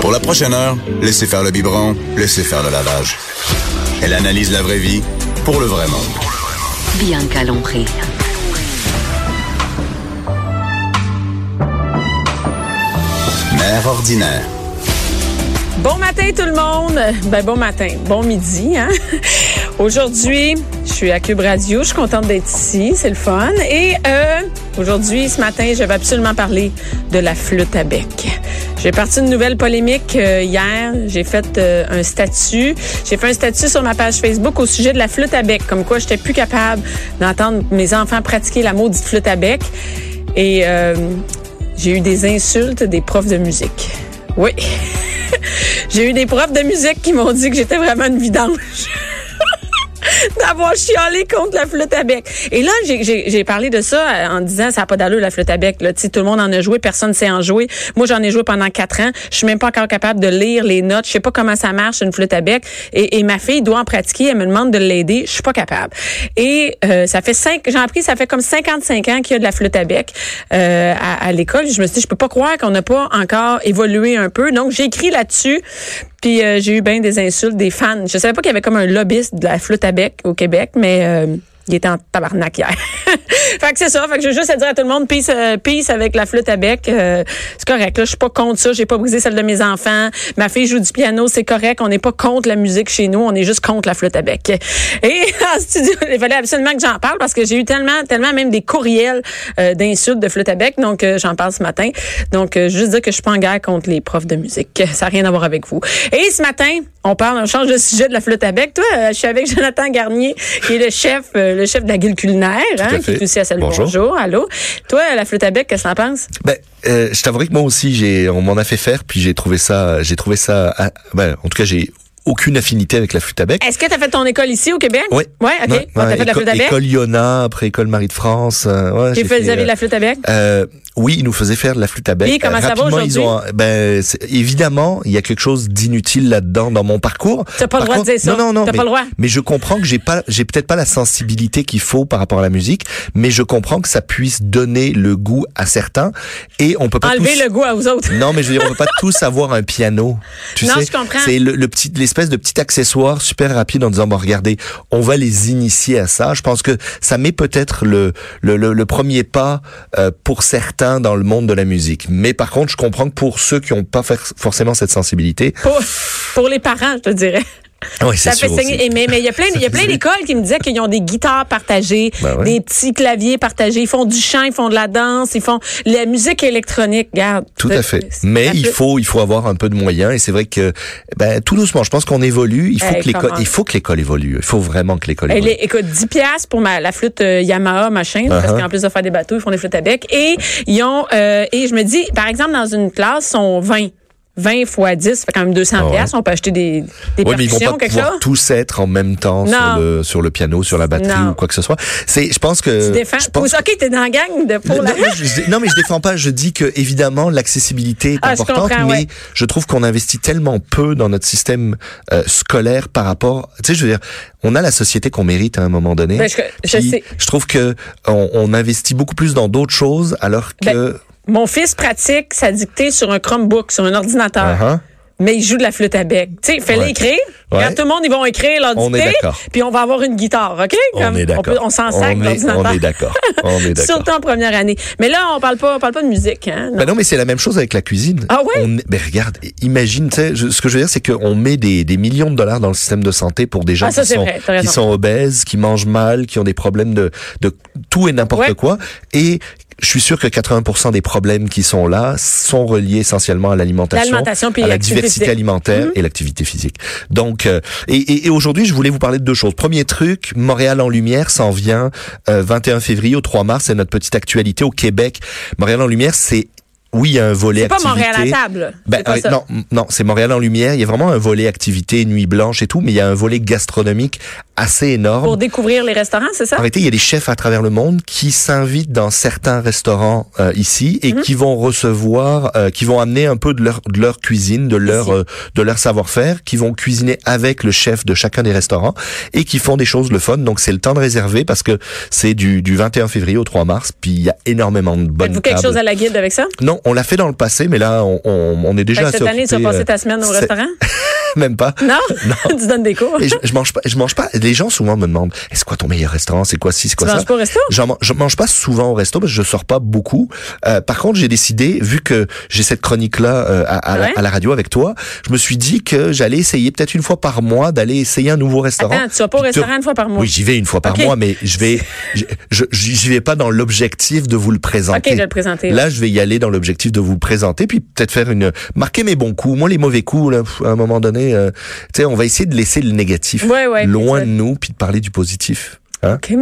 Pour la prochaine heure, laissez faire le biberon, laissez faire le lavage. Elle analyse la vraie vie pour le vrai monde. Bianca Lompré. Mère ordinaire. Bon matin tout le monde. Ben bon matin, bon midi. Hein? Aujourd'hui, je suis à Cube Radio. Je suis contente d'être ici, c'est le fun. Et euh, aujourd'hui, ce matin, je vais absolument parler de la flûte à bec. J'ai parti une nouvelle polémique euh, hier. J'ai fait euh, un statut. J'ai fait un statut sur ma page Facebook au sujet de la flûte à bec, comme quoi j'étais plus capable d'entendre mes enfants pratiquer la maudite flûte à bec. Et euh, j'ai eu des insultes des profs de musique. Oui. j'ai eu des profs de musique qui m'ont dit que j'étais vraiment une vidange. D'avoir chialé contre la flûte à bec. Et là, j'ai parlé de ça euh, en disant ça n'a pas d'allure la flûte à bec. Là. tout le monde en a joué, personne ne sait en jouer. Moi, j'en ai joué pendant quatre ans. Je suis même pas encore capable de lire les notes. Je sais pas comment ça marche une flûte à bec. Et, et ma fille doit en pratiquer. Elle me demande de l'aider. Je suis pas capable. Et euh, ça fait cinq. J'ai appris ça fait comme 55 ans qu'il y a de la flûte à bec euh, à, à l'école. Je me suis dit je peux pas croire qu'on n'a pas encore évolué un peu. Donc j'ai écrit là-dessus. Puis euh, j'ai eu bien des insultes des fans. Je savais pas qu'il y avait comme un lobbyiste de la flûte à bec au Québec, mais euh, il était en tabarnak hier. fait que c'est ça. Fait que je veux juste dire à tout le monde, peace, euh, peace avec la flûte à bec. Euh, c'est correct. Là, je suis pas contre ça. J'ai pas brisé celle de mes enfants. Ma fille joue du piano, c'est correct. On n'est pas contre la musique chez nous. On est juste contre la flûte à bec. Et en studio, il fallait absolument que j'en parle parce que j'ai eu tellement, tellement même des courriels euh, d'insultes de flûte à bec. Donc, j'en parle ce matin. Donc, juste dire que je suis pas en guerre contre les profs de musique. Ça n'a rien à voir avec vous. Et ce matin, on parle, on change de sujet de la flûte à bec. Toi, je suis avec Jonathan Garnier, qui est le chef, le chef de la guilde culinaire, hein, qui est aussi à Salut Bonjour. Bonjour. Allô? Toi, la flûte à bec, qu'est-ce que t'en penses? Ben, euh, je t'avouerai que moi aussi, j'ai, on m'en a fait faire, puis j'ai trouvé ça, j'ai trouvé ça, ah, ben, en tout cas, j'ai aucune affinité avec la flûte à bec. Est-ce que tu as fait ton école ici au Québec? Oui. Ouais, OK. Ouais, ouais, fait de la flûte à bec? École Iona, après école Marie de France. Euh, ouais, Tu j'ai fait, de euh, la flûte à bec? euh, oui, ils nous faisaient faire de la flûte à bec. Et comment ça va aujourd'hui? un- ben, évidemment, il y a quelque chose d'inutile là-dedans dans mon parcours. T'as pas le droit de dire ça. Non, non, non. T'as mais, pas le droit. Mais je comprends que j'ai pas, j'ai peut-être pas la sensibilité qu'il faut par rapport à la musique, mais je comprends que ça puisse donner le goût à certains et on peut pas Enlever tous- le goût à vous autres. non, mais je veux dire, on peut pas tous avoir un piano. Tu Non, sais, je comprends. C'est le, le petit, l'espèce de petit accessoire super rapide en disant, bon, regardez, on va les initier à ça. Je pense que ça met peut-être le, le, le, premier pas euh, pour certains dans le monde de la musique. Mais par contre, je comprends que pour ceux qui n'ont pas forcément cette sensibilité, Pour, pour les parents, je te dirais. Oui, Ça fait saigner. Et Mais mais il y a plein, y a plein d'écoles qui me disaient qu'ils ont des guitares partagées, Ben ouais. des petits claviers partagés. Ils font du chant, ils font de la danse, ils font la musique électronique. Regarde. Tout à fait. Mais il faut, il faut avoir un peu de moyens et c'est vrai que, ben, tout doucement, je pense qu'on évolue. Il faut Hey, que l'école, il faut que l'école évolue. Il faut vraiment que l'école évolue. est, écoute, 10 piastres pour ma, la flûte euh, Yamaha, machin, là, parce Uh-huh. qu'en plus de faire des bateaux, ils font des flûtes à bec. Et ils ont, euh, et je me dis, par exemple, dans une classe, ils sont 20. 20 fois 10, ça fait quand même 200 Ah ouais. piastres. On peut acheter des, des Oui, mais ils vont pas quelque pouvoir chose? tous être en même temps Non. sur le, sur le piano, sur la batterie Non. ou quoi que ce soit. C'est, je pense que. Tu défends? je pense OK, t'es dans la gang de pour non, la... mais je, non, mais je défends pas. Je dis que évidemment l'accessibilité est Ah, je importante, comprends, mais ouais. je trouve qu'on investit tellement peu dans notre système euh, scolaire par rapport. Tu sais, je veux dire, on a la société qu'on mérite à un moment donné. Ben, je- je Puis, sais. Je trouve que on, on investit beaucoup plus dans d'autres choses, alors que. Ben, Mon fils pratique sa dictée sur un Chromebook, sur un ordinateur. Uh-huh. Mais il jout de la flûte à bec. Tu sais, Ouais. écrire. Ouais. Tout le monde, ils vont écrire leur dictée. Puis on va avoir une guitare, OK? On Comme est d'accord. peut- On, s'en sac l'ordinateur. on est d'accord. On est d'accord. Surtout en première année. Mais là, on parle pas, on parle pas de musique, hein? non. Ben non, mais c'est la même chose avec la cuisine. Ah ouais? On, ben regarde, imagine, tu sais, ce que je veux dire, c'est qu'on met des, des millions de dollars dans le système de santé pour des gens Ah, ça, qui, sont, vrai, t'as qui raison. sont obèses, qui mangent mal, qui ont des problèmes de, de tout et n'importe Ouais. quoi. Et je suis sûr que 80% des problèmes qui sont là sont reliés essentiellement à l'alimentation, à la diversité alimentaire Mhm. et l'activité physique. Donc, euh, et, et, et aujourd'hui, je voulais vous parler de deux choses. Premier truc, Montréal en lumière s'en vient euh, 21 février au 3 mars. C'est notre petite actualité au Québec. Montréal en lumière, c'est oui, il y a un volet C'est pas activité. Montréal à table. Ben, pas euh, ça. non, non, c'est Montréal en lumière. Il y a vraiment un volet activité, nuit blanche et tout, mais il y a un volet gastronomique assez énorme. Pour découvrir les restaurants, c'est ça? Réalité, il y a des chefs à travers le monde qui s'invitent dans certains restaurants euh, ici et Mhm. qui vont recevoir, euh, qui vont amener un peu de leur, de leur cuisine, de leur, euh, de leur savoir-faire, qui vont cuisiner avec le chef de chacun des restaurants et qui font des choses le fun. Donc c'est le temps de réserver parce que c'est du, du 21 février au 3 mars, puis il y a énormément de bonnes Faites-vous quelque chose à la guide avec ça? Non, on l'a fait dans le passé, mais là on, on, on est déjà assez cette année, tu vas occupé, passer euh, ta semaine au c'est- restaurant? Même pas. Non? tu donnes des cours? Et je, je mange pas, je mange pas. Les gens souvent me demandent, est-ce quoi ton meilleur restaurant, c'est quoi ci, c'est Tu quoi ça? manges pas au resto? Je mange pas souvent au resto parce que je sors pas beaucoup. Euh, par contre, j'ai décidé, vu que j'ai cette chronique-là euh, à, à la- Ouais. à la radio avec toi, je me suis dit que j'allais essayer peut-être une fois par mois d'aller essayer un nouveau restaurant. Attends, tu vas pas au restaurant une fois par mois? Oui, j'y vais une fois par mois, mais je vais, je, je- j'y vais pas dans l'objectif de vous le présenter. OK, je vais le présenter. Là, je vais y aller dans l'objectif de vous présenter, puis peut-être faire une marquer mes bons coups. Moi, les mauvais coups, là, à un moment donné, euh, tu sais, on va essayer de laisser le négatif Ouais, ouais, loin de nous, puis de parler du positif. Hein? OK,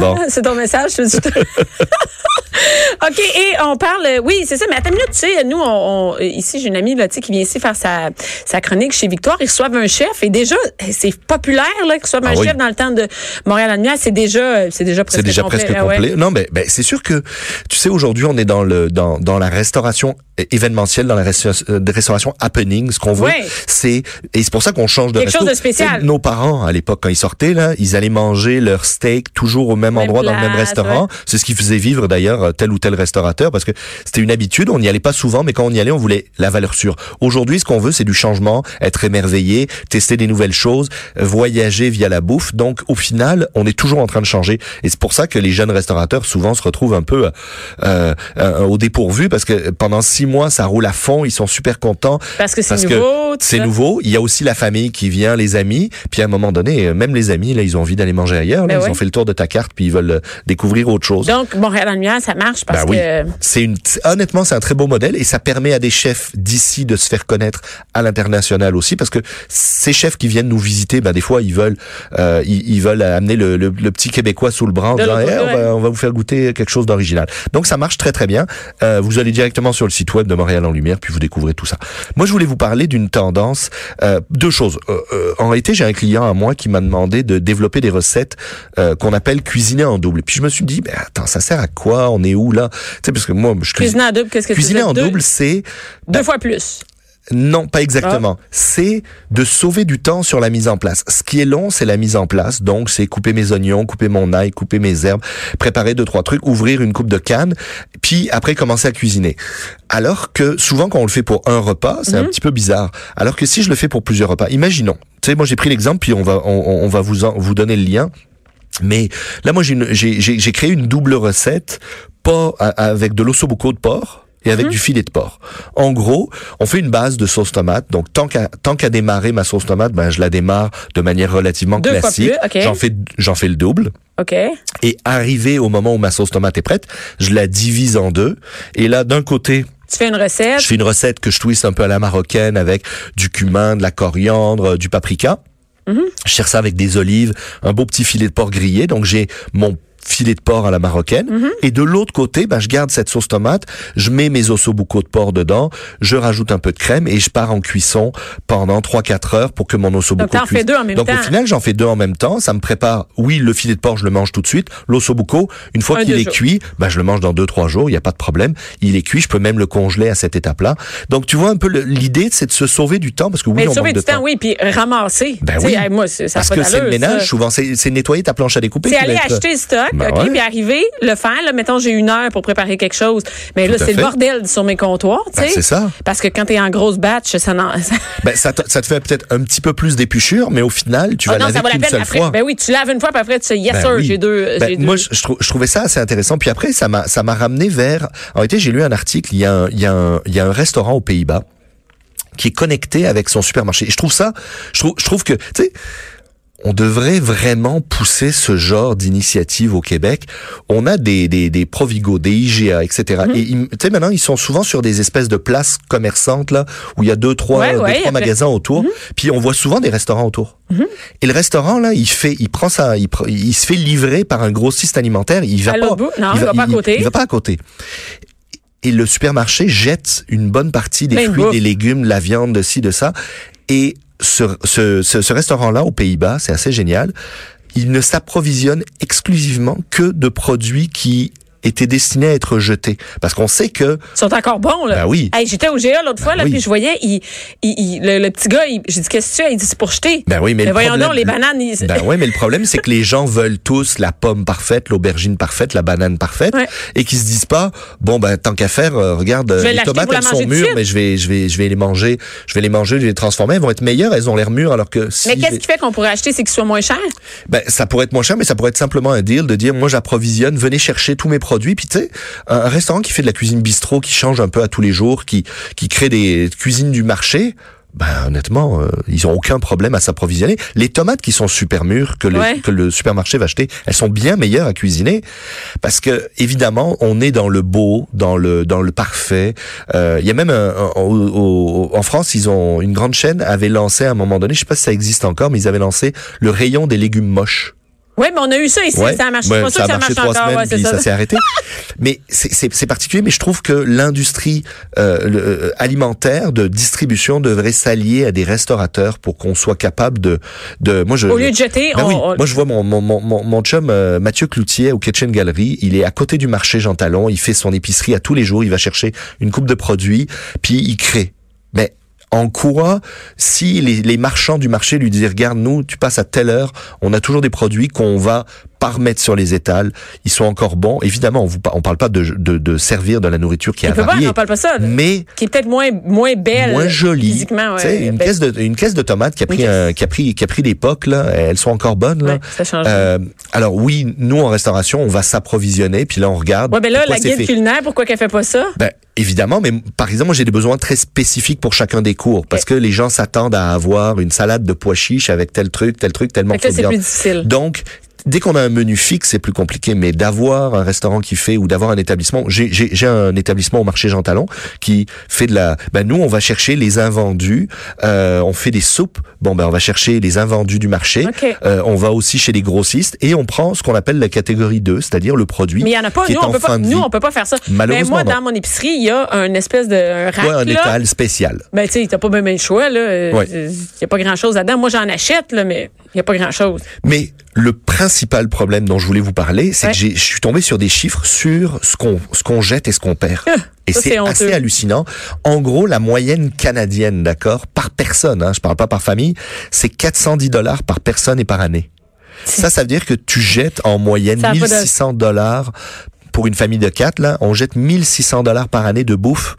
Bon. c'est ton message. je OK, et on parle, oui, c'est ça, mais attends une minute, tu sais, nous, on, on- ici, j'ai une amie, là, qui vient ici faire sa, sa chronique chez Victoire, ils reçoivent un chef, et déjà, c'est populaire, là, qu'ils reçoivent Ah un oui. chef dans le temps de Montréal lumière, c'est déjà, c'est déjà presque C'est déjà complet, presque ouais. complet. Non, mais ben, c'est sûr que tu sais aujourd'hui on est dans le dans dans la restauration événementielle, dans la resta- euh, restauration happening. Ce qu'on Ouais. c'est et c'est pour ça qu'on change de Quelque resto. chose de spécial. Nos parents à l'époque quand ils sortaient là, ils allaient manger leur steak toujours au même, Même endroit dans le même place, restaurant. C'est ce qui faisait vivre d'ailleurs euh, tel ou tel restaurateur parce que c'était une habitude. On n'y allait pas souvent, mais quand on y allait, on voulait la valeur sûre. Aujourd'hui, ce qu'on veut, c'est du changement, être émerveillé, tester des nouvelles choses, euh, voyager via la bouffe. Donc, au final, on est toujours en train de changer. Et c'est pour ça que les jeunes restaurateurs souvent se retrouvent un peu euh, euh, au dépourvu parce que pendant six mois, ça roule à fond. Ils sont super contents. Parce que c'est nouveau. C'est nouveau. Il y a aussi la famille qui vient, les amis. Puis à un moment donné, euh, même les amis, là, ils ont envie d'aller manger ailleurs. Là. Ben ils ouais. ont fait le tour de ta carte, puis ils veulent euh, découvrir autre chose. Donc, Montréal en lumière, ça marche parce Ben oui. que. C'est une, honnêtement, c'est un très beau modèle et ça permet à des chefs d'ici de se faire connaître à l'international aussi parce que ces chefs qui viennent nous visiter, ben des fois ils veulent, euh, ils, ils veulent amener le, le- le petit québécois sous le bras en disant, l'autre Eh, on, va, ouais. on va vous faire goûter quelque chose d'original. Donc ça marche très très bien. Euh, vous allez directement sur le site web de Montréal en Lumière puis vous découvrez tout ça. Moi je voulais vous parler d'une tendance, euh, deux choses. Euh, euh, en réalité j'ai un client à moi qui m'a demandé de développer des recettes euh, qu'on appelle cuisiner en double. Puis je me suis dit, ben attends, ça sert à quoi? On est où là? Tu sais parce que moi je cuisine Cuisiner en double, qu'est-ce que Cuisiner en? Deux- double, c'est Deux fois plus. non, pas exactement. Ah. C'est de sauver du temps sur la mise en place. Ce qui est long, c'est la mise en place. Donc, c'est couper mes oignons, couper mon ail, couper mes herbes, préparer deux trois trucs, ouvrir une coupe de canne, puis après commencer à cuisiner. Alors que souvent, quand on le fait pour un repas, c'est un Mhm. petit peu bizarre. Alors que si je le fais pour plusieurs repas, imaginons. Tu sais, moi j'ai pris l'exemple, puis on va on, on va vous en- vous donner le lien. Mais là, moi, j'ai créé une double recette, pas avec de l'ossobuco de porc et Mhm. avec du filet de porc. En gros, on fait une base de sauce tomate. Donc, tant qu'à tant qu'à démarrer ma sauce tomate, ben je la démarre de manière relativement Deux classique. plus, ok. J'en fais j'en fais le double. OK. Et arrivé au moment où ma sauce tomate est prête, je la divise en deux. Et là, d'un côté, Tu fais une recette. je fais une recette que je twiste un peu à la marocaine avec du cumin, de la coriandre, du paprika. Je sers ça avec des olives, un beau petit filet de porc grillé. Donc j'ai mon filet de porc à la marocaine. Et de l'autre côté, ben, je garde cette sauce tomate, je mets mes ossobuco de porc dedans, je rajoute un peu de crème et je pars en cuisson pendant 3-4 heures pour que mon ossobuco Donc, t'en cuise. fais deux en même Donc temps. au final, j'en fais deux en même temps. Ça me prépare, oui, le filet de porc, je le mange tout de suite. L'ossobuco, une fois Un, qu'il est jours. cuit, ben, je le mange dans 2-3 jours, il n'y a pas de problème. Il est cuit, je peux même le congeler à cette étape-là. Donc tu vois un peu l'idée, c'est de se sauver du temps parce que oui, Mais on sauver manque de du temps, oui, puis ramasser. Ben oui. hey, moi, ça Parce que c'est le ménage, ça. souvent, c'est nettoyer ta planche à découper. C'est aller être- acheter le Ben OK, ouais. puis arriver, le faire. Là, mettons, j'ai une heure pour préparer quelque chose. Mais là, Tout c'est le bordel sur mes comptoirs, tu Ben, sais. c'est ça. Parce que quand t'es en grosse batch, ça n'en... ça- Ben, ça, te, ça te fait peut-être un petit peu plus d'épluchure, mais au final, tu vas Ah non, laver ça vaut la qu'une peine seule après. fois. Ben oui, tu laves une fois, puis après, tu sais, yes Ben sir, oui. j'ai deux. Moi, je, je trou- je trouvais ça assez intéressant. Puis après, ça m'a, ça m'a ramené vers. En réalité, j'ai lu un article. Il y a un, il y a un, il y a un restaurant aux Pays-Bas qui est connecté avec son supermarché. Et je trouve ça, je trouve, je trouve que, tu sais. On devrait vraiment pousser ce genre d'initiative au Québec. On a des, des, des Provigo, des IGA, etc. Mhm. Et ils- tu sais, maintenant, ils sont souvent sur des espèces de places commerçantes, là, où il y a deux, trois, Ouais, deux, ouais, trois magasins autour. Mhm. Puis on voit souvent des restaurants autour. Et le restaurant, là, il fait, il prend ça, il, se fait livrer par un grossiste alimentaire. Il va À pas, bout? Non, il va pas à côté. Il, va pas à côté. et le supermarché jette une bonne partie des de fruits, des légumes, la viande, de ci, de ça. Et ce, ce, ce, ce restaurant-là, aux Pays-Bas, c'est assez génial, il ne s'approvisionne exclusivement que de produits qui étaient destinés à être jetés. Parce qu'on sait que... Ils sont encore bons, là. Ben oui. Hey, J'étais au GA l'autre fois, là, oui. puis je voyais, il, il, il- le, le petit gars, il- j'ai dit, qu'est-ce que tu as? Il dit, c'est pour jeter. Ben oui, mais, le voyons problème- donc, les bananes, ils... Ben ouais, mais le problème, c'est que les gens veulent tous la pomme parfaite, l'aubergine parfaite, la banane parfaite, Ouais. et qu'ils se disent pas, bon ben tant qu'à faire, euh, regarde, vais les l'acheter tomates elles sont mûres, mais je vais, je vais, je vais les manger, je vais les manger, je vais les transformer, elles vont être meilleures, elles ont l'air mûres, alors que si Mais qu'est-ce qui fait qu'on pourrait acheter, c'est qu'ils soient moins chers? ben, ça pourrait être moins cher, mais ça pourrait être simplement un deal de dire, moi, j'approvisionne, venez chercher tous mes produits. Puis, tu sais, un, restaurant qui fait de la cuisine bistrot, qui change un peu à tous les jours, qui, qui crée des cuisines du marché, ben, honnêtement, euh, ils ont aucun problème à s'approvisionner. Les tomates qui sont super mûres, que le, Ouais. que le supermarché va acheter, elles sont bien meilleures à cuisiner. Parce que, évidemment, on est dans le beau, dans le, dans le parfait. Euh, Il y a même un, un- au- au- en France, ils ont, une grande chaîne avait lancé à un moment donné, je sais pas si ça existe encore, mais ils avaient lancé le rayon des légumes moches. Oui, mais on a eu ça ici, Ouais, ça a marché. C'est pas sûr ça a ça marché trois encore. semaines, ouais, puis ça. ça s'est arrêté. mais c'est- particulier, mais je trouve que l'industrie euh, le- euh, alimentaire de distribution devrait s'allier à des restaurateurs pour qu'on soit capable de, de. Moi, je. Au lieu de jeter, Ben on, oui, on- moi je vois mon mon mon mon, mon chum euh, Mathieu Cloutier au Kitchen Gallery, il est à côté du marché Jean Talon, il fait son épicerie à tous les jours, il va chercher une coupe de produits, puis il crée. En quoi, si les, marchands du marché lui disent regarde nous, tu passes à telle heure, on a toujours des produits qu'on va pas remettre sur les étals, ils sont encore bons. Évidemment, on vous on parle pas de, de, de servir de la nourriture qui est peut pas, avariée, on parle pas ça. mais Qui est peut-être moins, moins belle. moins jolie. Physiquement, ouais. une caisse de une caisse de tomates qui a pris caisse. un, qui a pris qui a pris l'époque là, elles sont encore bonnes là. ouais, ça change. Euh, alors oui, nous en restauration, on va s'approvisionner, puis là on regarde. ouais, ben là, la guide fait. culinaire, pourquoi qu'elle fait pas ça? Ben, évidemment, mais par exemple, moi j'ai des besoins très spécifiques pour chacun des cours parce que les gens s'attendent à avoir une salade de pois chiches avec tel truc, tel truc, tel Fait morceau que là, de c'est viande. plus difficile. Donc, dès qu'on a un menu fixe, c'est plus compliqué. Mais d'avoir un restaurant qui fait ou d'avoir un établissement, j'ai un établissement au marché Jean Talon qui fait de la. Ben nous, on va chercher les invendus. Euh, on fait des soupes. Bon, ben on va chercher les invendus du marché. Euh, on va aussi chez les grossistes et on prend ce qu'on appelle la catégorie 2, c'est-à-dire le produit. Mais il y en a pas. Nous, on peut pas, nous, on peut pas faire ça. Mais Malheureusement, moi, non. dans mon épicerie, il y a un espèce de un rack, Ouais, un là. étal spécial. Ben, tu sais, t'as pas même le choix, là. Euh, Ouais. Il y a pas grand chose là-dedans. Moi, j'en achète, là, mais il y a pas grand chose. Mais le principal problème dont je voulais vous parler, c'est Ouais. que je suis tombé sur des chiffres sur ce qu'on ce qu'on jette et ce qu'on perd. Et ça, c'est assez hallucinant. En gros, la moyenne canadienne, d'accord, par personne, hein, je parle pas par famille, c'est 410 dollars par personne et par année. Ça, ça veut dire que tu jettes en moyenne Ça a pas de- 1600 dollars pour une famille de quatre. Là, on jette 1600 dollars par année de bouffe.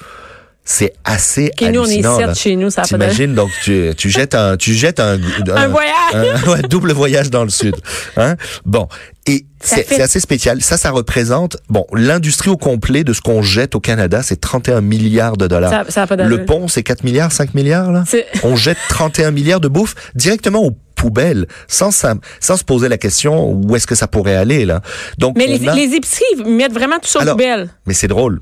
C'est assez OK, nous, on est sept chez nous, ça. T'imagines, donc tu, tu jettes un, tu jettes un, Un voyage. un- double voyage dans le sud. Hein? Bon. Et c'est fait- assez spécial. Ça, ça représente, bon, l'industrie au complet de ce qu'on jette au Canada, c'est 31 milliards de dollars. Ça, ça a pas le pont, c'est 4 milliards, 5 milliards, là? On jette 31 milliards de bouffe directement aux poubelles, sans, sans se poser la question où est-ce que ça pourrait aller, là? Donc, Mais les, a- les épiceries mettent vraiment tout ça aux poubelles. Mais c'est drôle.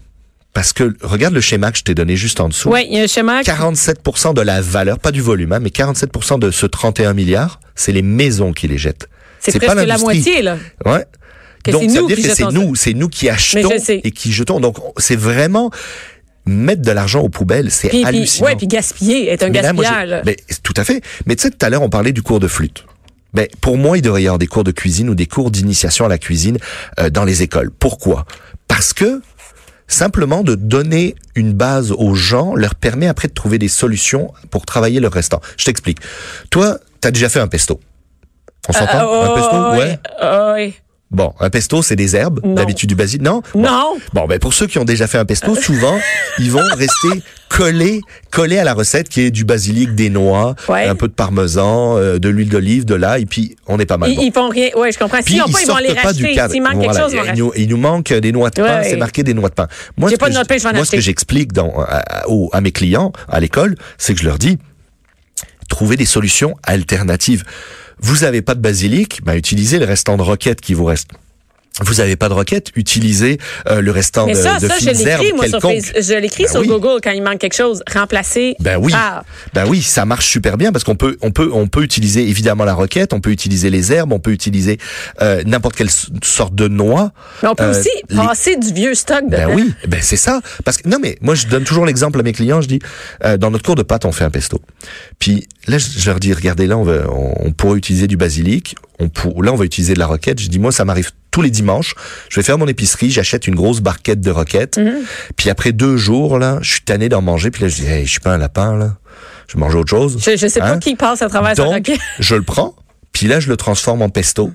Parce que, regarde le schéma que je t'ai donné juste en dessous. Oui, il y a un schéma. qui- 47% de la valeur, pas du volume, hein, mais 47% de ce 31 milliards, c'est les maisons qui les jettent. C'est presque pas la moitié, là. Ouais. Que Donc ça veut dire que c'est nous, c'est nous qui achetons et qui jetons. Donc on- c'est vraiment mettre de l'argent aux poubelles, c'est hallucinant. ouais, puis gaspiller, être un Mais là, moi, gaspillage. mais, tout à fait. Mais tu sais, tout à l'heure, on parlait du cours de flûte. Ben, pour moi, il devrait y avoir des cours de cuisine ou des cours d'initiation à la cuisine euh, dans les écoles. Pourquoi? Parce que simplement de donner une base aux gens leur permet après de trouver des solutions pour travailler leur restant. Je t'explique. Toi, t'as déjà fait un pesto. On s'entend? Ah, Un pesto, ouais. oh, ouais. Bon, un pesto, c'est des herbes, d'habitude du basilic. Non? Bon. Non. Bon, ben pour ceux qui ont déjà fait un pesto, souvent, ils vont rester collés, collés à la recette qui est du basilic, des noix, Ouais. un peu de parmesan, euh, de l'huile d'olive, de l'ail, puis on est pas mal Ils, bon. ils font rien. Ouais, je comprends. S'ils n'ont pas, ils vont les racheter. S'il manque Voilà. quelque chose, il, nous, il nous manque des noix de pain, Ouais, c'est marqué des noix de pain. Moi, ce pas que de pain, je moi, ce que j'explique dans, à, à- mes clients à l'école, c'est que je leur dis, trouvez des solutions alternatives. Vous avez pas de basilic, ben utilisez le restant de roquette qui vous reste. Vous n'avez pas de roquette, utilisez euh, le restant Mais de, ça, de ça, je fines l'écris, herbes moi, sur. Facebook. Je l'écris Ben sur oui. Google quand il manque quelque chose. Remplacer Ben oui, par. ben oui, ça marche super bien parce qu'on peut, on peut, on peut utiliser évidemment la roquette, on peut utiliser les herbes, on peut utiliser euh, n'importe quelle sorte de noix. Mais on peut Euh, aussi les- passer du vieux stock dedans. Ben oui, ben c'est ça. Parce que non mais moi je donne toujours l'exemple à mes clients. Je dis euh, dans notre cours de pâtes on fait un pesto. Puis là je, je leur dis regardez là on, on, on pourrait utiliser du basilic. On pour, là on va utiliser de la roquette. Je dis moi ça m'arrive tous les dimanches. Je vais faire mon épicerie, j'achète une grosse barquette de roquette. Mhm. Puis après deux jours là, je suis tanné d'en manger. Puis là je dis hey, je suis pas un lapin là. Je mange autre chose. Je, je sais pas Hein? qui passe à travers sa Donc, roquette. je le prends, puis là, je le transforme en pesto.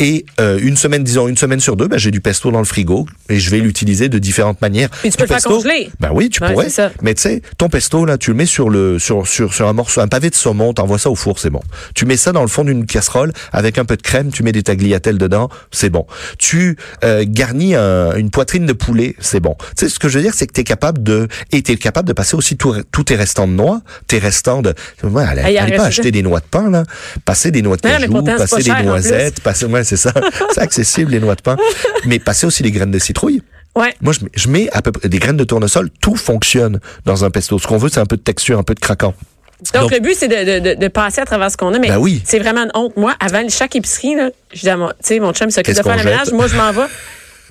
Et euh, une semaine, disons une semaine sur deux, ben, j'ai du pesto dans le frigo et je vais l'utiliser de différentes manières. Puis tu peux Le faire congeler. Ben oui, tu Ouais, pourrais. ça. Mais tu sais, ton pesto là, tu le mets sur le sur sur sur un morceau, un pavé de saumon, t'envoies ça au four, c'est bon. Tu mets ça dans le fond d'une casserole avec un peu de crème, tu mets des tagliatelles dedans, c'est bon. Tu euh, garnis un- une poitrine de poulet, c'est bon. Tu sais ce que je veux dire, c'est que t'es capable de et t'es capable de passer aussi tout- tous tes restants de noix, tes restants de. Ouais, allez, allez pas acheter des noix de pain là, passer des noix de Mais mais cajou, passer des noisettes, passer ouais c'est ça, c'est accessible les noix de pain, mais passer aussi des graines de citrouille. Ouais. Moi, je mets, je mets à peu près des graines de tournesol. Tout fonctionne dans un pesto. Ce qu'on veut, c'est un peu de texture, un peu de craquant. Donc, Donc- le but, c'est de, de, de passer à travers ce qu'on a. Mais Ben oui. c'est vraiment une honte. Moi, avant chaque épicerie, là, je dis à mon, tu sais, mon chum il s'occupe de faire le ménage. Moi, je m'en vais.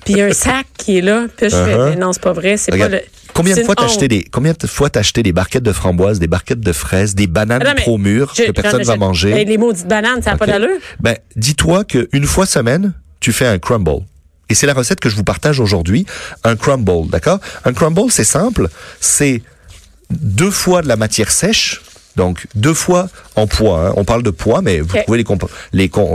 Puis il y a un sac qui est là. Puis je fais, Uh-huh. non, c'est pas vrai. C'est pas le. Combien de fois t'as acheté des, combien de fois t'as acheté des barquettes de framboises, des barquettes de fraises, des bananes mais trop mûres je- que personne va manger? Ben, les maudites bananes, ça n'a pas d'allure. Ben, dis-toi qu'une fois semaine, tu fais un crumble. Et c'est la recette que je vous partage aujourd'hui, un crumble, d'accord? Un crumble, c'est simple, c'est deux fois de la matière sèche, donc deux fois en poids. hein. On parle de poids, mais vous pouvez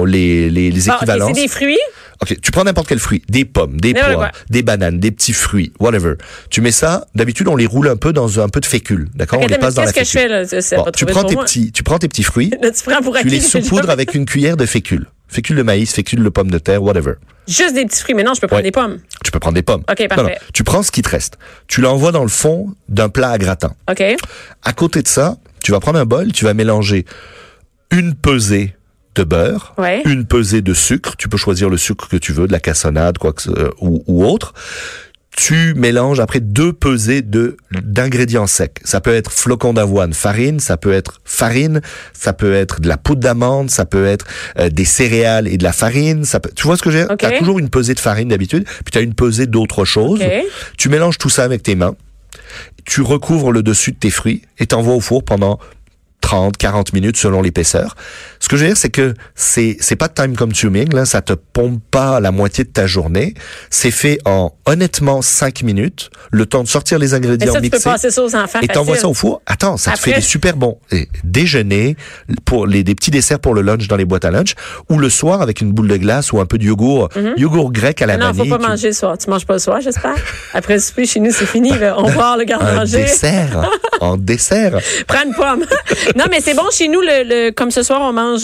les, les, les, équivalences. c'est des fruits? Ok, tu prends n'importe quel fruit, des pommes, des pois, quoi. des bananes, des petits fruits, whatever. Tu mets ça, d'habitude on les roule un peu dans un peu de fécule, d'accord? Ok, On les passe dans la Qu'est-ce que je fécule. fais, là? C'est- c'est Bon, pas tu prends tes moi. petits, tu prends tes petits fruits, Là, tu prends pour tu acquis. les saupoudres avec une cuillère de fécule, fécule de maïs, fécule de pommes de terre, whatever. Juste des petits fruits. Mais non, je peux prendre Ouais. des pommes. Tu peux prendre des pommes. Ok, Non, parfait. non, tu prends ce qui te reste, tu l'envoies dans le fond d'un plat à gratin. OK. À côté de ça, tu vas prendre un bol, tu vas mélanger une pesée de beurre, Ouais. une pesée de sucre. Tu peux choisir le sucre que tu veux, de la cassonade, quoi que ce- euh, ou, ou autre. Tu mélanges après deux pesées de d'ingrédients secs. Ça peut être flocons d'avoine, farine, ça peut être farine, ça peut être de la poudre d'amande, ça peut être euh, des céréales et de la farine. Ça peut, tu vois ce que j'ai? T'as toujours une pesée de farine d'habitude, puis t'as une pesée d'autre chose. Tu mélanges tout ça avec tes mains. Tu recouvres le dessus de tes fruits et t'envoies au four pendant 30, 40 minutes selon l'épaisseur. Ce que je veux dire, c'est que c'est, c'est pas time consuming, là. Ça te pompe pas la moitié de ta journée. C'est fait en, honnêtement, 5 minutes. Le temps de sortir les ingrédients ça, tu peux passer ça aux enfants. Et t'envoies ça au four. Attends, ça te fait des super bons eh, déjeuners pour les des petits desserts pour le lunch dans les boîtes à lunch ou le soir avec une boule de glace ou un peu de yogourt, yogourt grec à la Mhm. Non, vanille. faut pas tu- manger le soir. Tu manges pas le soir, j'espère? Après le souper, chez nous, c'est fini. là. On part le garde-manger. dessert, en dessert. Prends une pomme. non, mais c'est bon. Chez nous, le, le- comme ce soir, on mange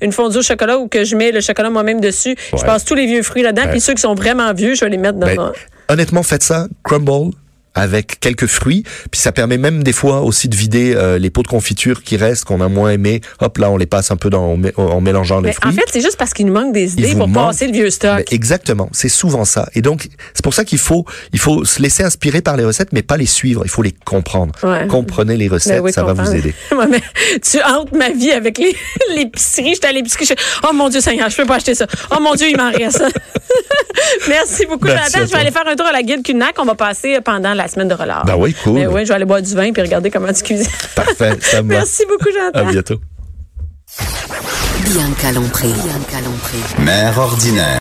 une fondue au chocolat ou que je mets le chocolat moi-même dessus. Je passe tous les vieux fruits là-dedans. Puis ceux qui sont vraiment vieux, je vais les mettre dans Ben, honnêtement, faites ça, crumble avec quelques fruits, puis ça permet même des fois aussi de vider euh, les pots de confiture qui restent qu'on a moins aimé. Hop là, on les passe un peu dans, en, mé- en mélangeant les Mais en fruits. fait, c'est juste parce qu'il nous manque des idées pour manque- passer le vieux stock. Exactement, c'est souvent ça. Et donc, c'est pour ça qu'il faut, il faut se laisser inspirer par les recettes, mais pas les suivre. Il faut les comprendre. Ouais. Comprenez les recettes, Ben oui, ça va vous aider. Mais tu hantes ma vie avec les- l'épicerie. J'étais à l'épicerie. je- Oh mon Dieu Seigneur, je peux pas acheter ça. Oh mon Dieu, il m'en reste. Merci beaucoup, Merci Jonathan. Je vais aller faire un tour à la guide Cunac. On va passer pendant la semaine de relâche. Ben oui, cool. Ben oui, je vais aller boire du vin puis regarder comment tu cuisines. Parfait, ça me va. Merci beaucoup, À Jonathan. bientôt. Bianca Lompré. Bianca Lompré. Mère ordinaire.